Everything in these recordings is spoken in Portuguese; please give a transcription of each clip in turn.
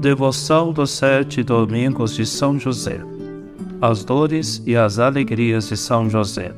Devoção dos sete domingos de São José. As dores e as alegrias de São José.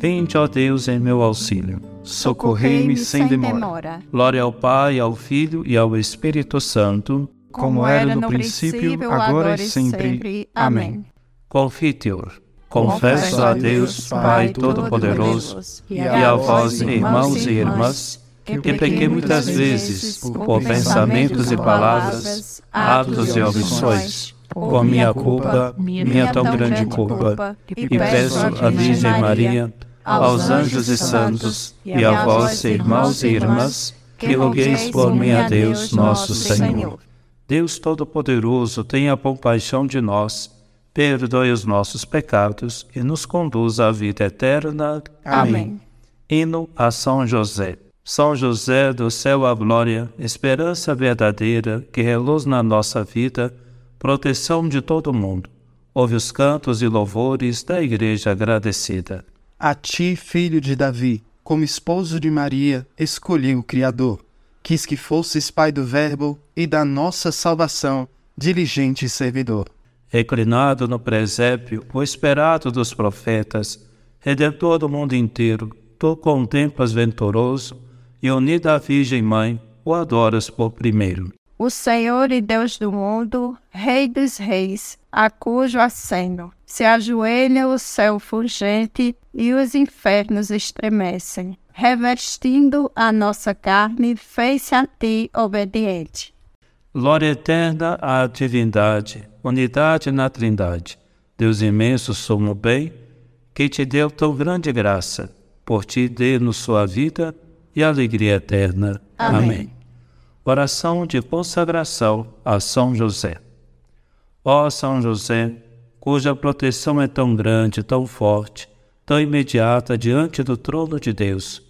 Vinde, ó Deus, em meu auxílio. Socorrei-me sem demora. Glória ao Pai, ao Filho e ao Espírito Santo, como era no princípio, agora e sempre. Amém. Confiteor. Confesso a Deus, Pai Todo-Poderoso, e a vós, irmãos e irmãs, que pequei muitas vezes por pensamentos e palavras, atos e omissões, por minha culpa, minha tão grande culpa, e peço à Virgem Maria, aos anjos e santos, e a vós, irmãos e irmãs, que rogueis por mim a Deus, nosso Senhor. Deus Todo-Poderoso, tenha compaixão de nós, perdoe os nossos pecados e nos conduza à vida eterna. Amém. Hino a São José. São José do céu à glória, esperança verdadeira que reluz na nossa vida, proteção de todo mundo. Ouve os cantos e louvores da Igreja agradecida. A ti, filho de Davi, como esposo de Maria, escolhi o Criador. Quis que fosses pai do Verbo e da nossa salvação, diligente servidor. Reclinado no presépio, o esperado dos profetas, redentor do mundo inteiro, tu contemplas venturoso e unida à Virgem Mãe, o adoras por primeiro. O Senhor e Deus do mundo, Rei dos reis, a cujo aceno se ajoelha o céu fulgente e os infernos estremecem. Revestindo a nossa carne, fez-se a ti obediente. Glória eterna à divindade, unidade na trindade, Deus imenso, sumo bem, que te deu tão grande graça, por ti dê-nos sua vida e alegria eterna. Amém. Amém. Oração de consagração a São José. Ó São José, cuja proteção é tão grande, tão forte, tão imediata diante do trono de Deus,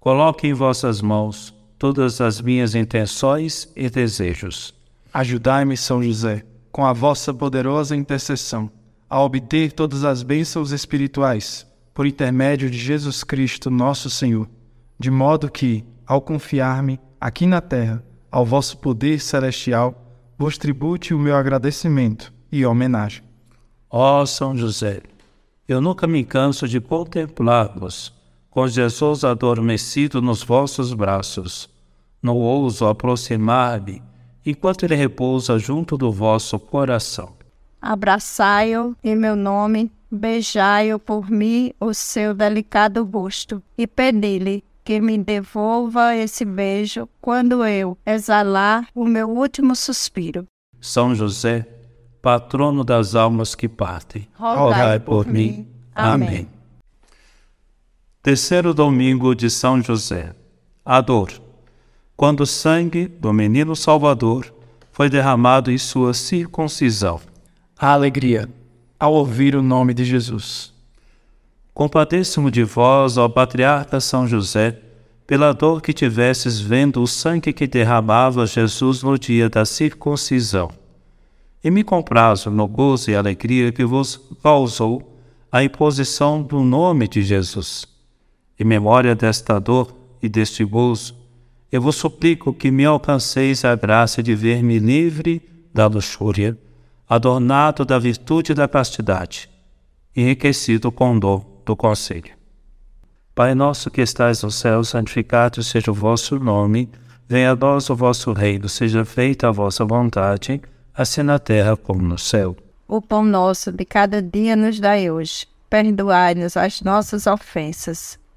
coloque em vossas mãos todas as minhas intenções e desejos. Ajudai-me, São José, com a vossa poderosa intercessão, a obter todas as bênçãos espirituais, por intermédio de Jesus Cristo, nosso Senhor de modo que, ao confiar-me aqui na terra ao vosso poder celestial, vos tribute o meu agradecimento e homenagem. Ó São José, eu nunca me canso de contemplar-vos, com Jesus adormecido nos vossos braços. Não ouso aproximar-me enquanto ele repousa junto do vosso coração. Abraçai-o em meu nome, beijai-o por mim o seu delicado rosto e pedi-lhe que me devolva esse beijo quando eu exalar o meu último suspiro. São José, patrono das almas que partem, rogai por, por mim. Amém. Amém. Terceiro domingo de São José. A dor. Quando o sangue do menino Salvador foi derramado em sua circuncisão. A alegria ao ouvir o nome de Jesus. Compadeço-me de vós, ó patriarca São José, pela dor que tivesses vendo o sangue que derramava Jesus no dia da circuncisão. E me comprazo no gozo e alegria que vos causou a imposição do nome de Jesus. Em memória desta dor e deste gozo, eu vos suplico que me alcanceis a graça de ver-me livre da luxúria, adornado da virtude e da castidade, enriquecido com dor do conselho. Pai nosso que estais no céu, santificado seja o vosso nome, venha a nós o vosso reino, seja feita a vossa vontade, assim na terra como no céu. O pão nosso de cada dia nos dai hoje. Perdoai-nos as nossas ofensas,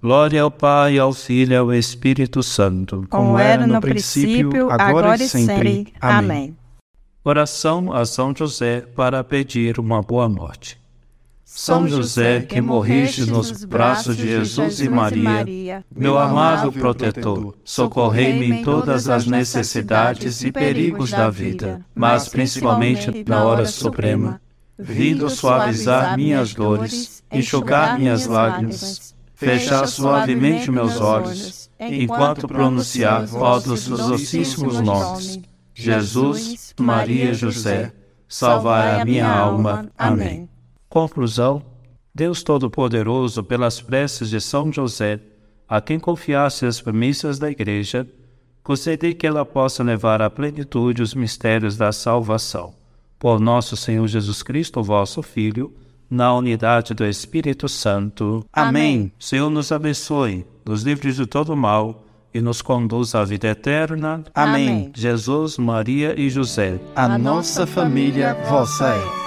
Glória ao Pai, ao Filho e ao Espírito Santo, como, como era no, princípio, agora, agora e sempre. sempre. Amém. Oração a São José para pedir uma boa morte. São José, que morriste nos braços de Jesus e Maria, meu amado protetor, socorrei-me em todas as necessidades e perigos da vida, mas principalmente na hora suprema. Vindo suavizar minhas dores, enxugar minhas lágrimas, fechar suavemente meus olhos, enquanto pronunciar todos os docíssimos nomes. Jesus, Maria e José, salvar a minha alma. Amém. Conclusão: Deus Todo-Poderoso, pelas preces de São José, a quem confiasse as premissas da Igreja, concedei que ela possa levar à plenitude os mistérios da salvação. Por nosso Senhor Jesus Cristo, vosso Filho, na unidade do Espírito Santo. Amém. Senhor nos abençoe, nos livre de todo mal e nos conduz à vida eterna. Amém. Jesus, Maria e José. A nossa família vossa é.